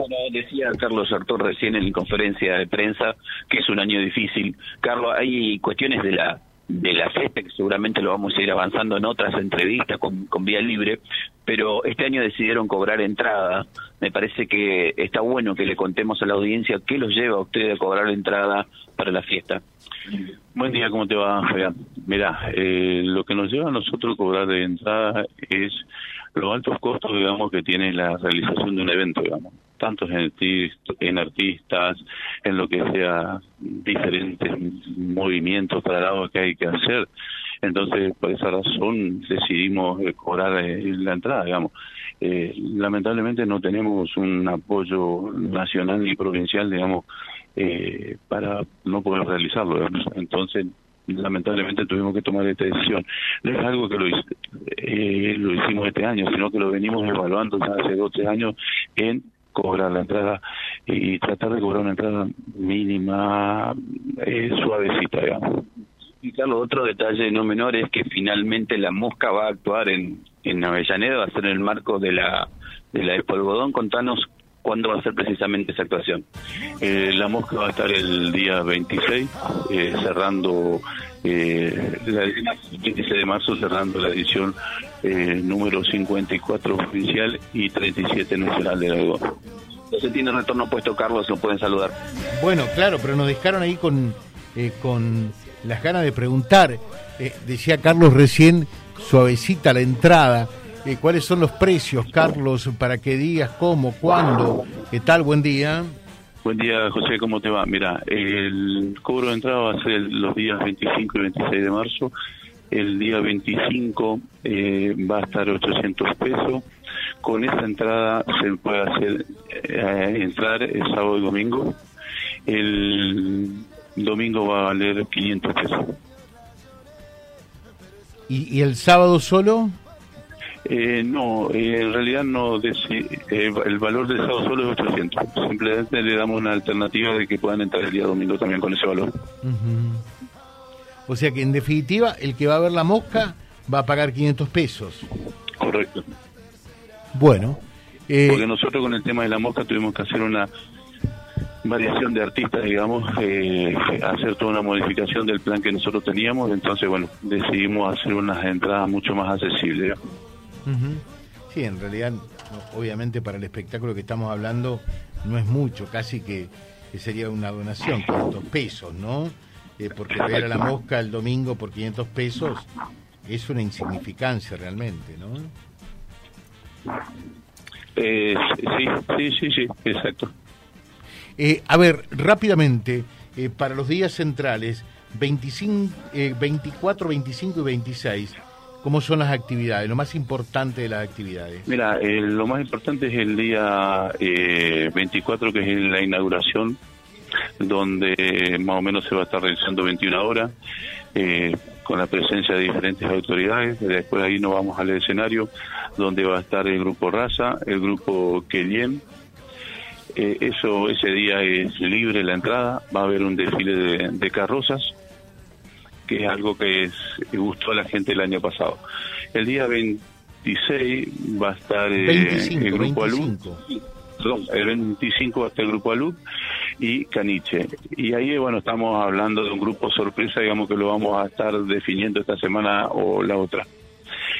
Bueno, decía Carlos Artur recién en conferencia de prensa que es un año difícil. Carlos, hay cuestiones de la de la fiesta que seguramente lo vamos a ir avanzando en otras entrevistas con, con Vía Libre, pero este año decidieron cobrar entrada. Me parece que está bueno que le contemos a la audiencia qué los lleva a ustedes a cobrar entrada para la fiesta. Buen día, ¿cómo te va, Fabián? Mirá, eh, lo que nos lleva a nosotros a cobrar de entrada es los altos costos, digamos, que tiene la realización de un evento, digamos, tanto en, en artistas, en lo que sea diferentes movimientos para lado que hay que hacer. Entonces, por esa razón decidimos cobrar eh, la entrada, digamos. Eh, lamentablemente no tenemos un apoyo nacional ni provincial, digamos, eh, para no poder realizarlo. Entonces, lamentablemente tuvimos que tomar esta decisión. No es algo que lo, eh, lo hicimos este año, sino que lo venimos evaluando ya hace 12 años en cobrar la entrada y tratar de cobrar una entrada mínima, eh, suavecita, digamos. Y Carlos, otro detalle no menor es que finalmente la mosca va a actuar en, en Avellaneda, va a ser en el marco de la de la Expo Algodón. Contanos ¿Cuándo va a ser precisamente esa actuación? Eh, la mosca va a estar el día 26, eh, cerrando, eh, el 26 de marzo, cerrando la edición eh, número 54 oficial y 37 nacional de algo. Entonces tiene retorno puesto, Carlos, lo pueden saludar. Bueno, claro, pero nos dejaron ahí con, eh, con las ganas de preguntar. Eh, decía Carlos recién, suavecita la entrada. Eh, ¿Cuáles son los precios, Carlos, para que digas cómo, cuándo? ¿Qué tal? Buen día. Buen día, José, ¿cómo te va? Mira, el cobro de entrada va a ser los días 25 y 26 de marzo. El día 25 eh, va a estar 800 pesos. Con esa entrada se puede hacer eh, entrar el sábado y domingo. El domingo va a valer 500 pesos. ¿Y, y el sábado solo? Eh, no, eh, en realidad no. deci- eh, el valor del sábado solo es 800. Simplemente le damos una alternativa de que puedan entrar el día domingo también con ese valor. Ujú. O sea que en definitiva el que va a ver la mosca va a pagar 500 pesos. Correcto. Bueno, eh, Porque nosotros con el tema de la mosca tuvimos que hacer una variación de artistas, digamos, eh, hacer toda una modificación del plan que nosotros teníamos. Entonces, bueno, decidimos hacer unas entradas mucho más accesibles. ujú. sí, en realidad, obviamente para el espectáculo que estamos hablando no es mucho, casi que, que sería una donación, 500 pesos, ¿no? Eh, porque ver a la mosca el domingo por 500 pesos es una insignificancia realmente, ¿no? Eh, sí, sí, sí, sí, exacto. Eh, a ver, rápidamente, eh, para los días centrales, 25, eh, 24, 25 y 26, ¿cómo son las actividades? Lo más importante de las actividades. Mira, eh, lo más importante es el día eh, 24, que es la inauguración, donde más o menos se va a estar realizando 21 horas, eh, con la presencia de diferentes autoridades. Después ahí nos vamos al escenario, donde va a estar el grupo Raza, el grupo Kelien. Eh, eso ese día es libre la entrada, va a haber un desfile de, de carrozas, que es algo que es, gustó a la gente el año pasado. El día 26 va a estar eh, 25, el grupo Alú, 25. perdón, el 25 va a estar el grupo Alú y Caniche. Y ahí, bueno, estamos hablando de un grupo sorpresa, digamos que lo vamos a estar definiendo esta semana o la otra.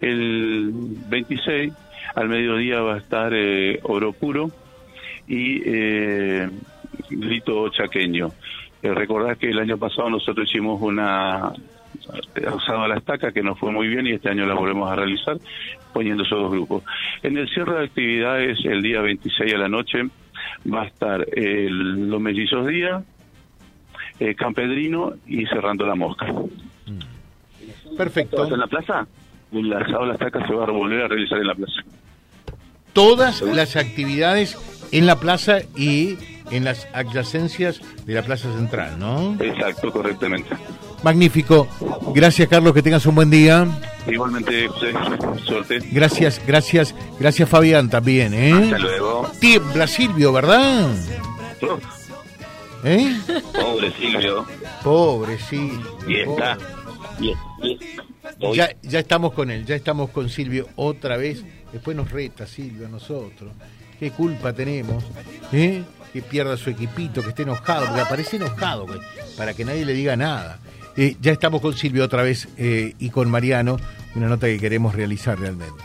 El 26 al mediodía va a estar eh, Oro Puro y eh, Grito Chaqueño. Eh, recordad que el año pasado nosotros hicimos una usado a la estaca que nos fue muy bien y este año la volvemos a realizar poniendo esos dos grupos. En el cierre de actividades el día 26 a la noche va a estar el- los mellizos días, eh, Campedrino y cerrando la mosca. Perfecto. ¿Todos en la plaza? El asado a la estaca se va a volver a realizar en la plaza. Todas las actividades en la plaza y en las adyacencias de la plaza central, ¿no? Exacto, correctamente. Magnífico. Gracias, Carlos, que tengas un buen día. Igualmente, José, suerte. Gracias, gracias, gracias, Fabián, también, ¿eh? Hasta luego. Tiembla Silvio, ¿verdad? ¿Eh? Pobre Silvio. Pobre, sí. Y está. Y, y- Ya, ya estamos con él, ya estamos con Silvio otra vez. Después nos reta Silvio a nosotros. ¿Qué culpa tenemos? ¿eh? que pierda su equipito, que esté enojado, porque aparece enojado, para que nadie le diga nada. Eh, ya estamos con Silvio otra vez eh, y con Mariano, una nota que queremos realizar realmente.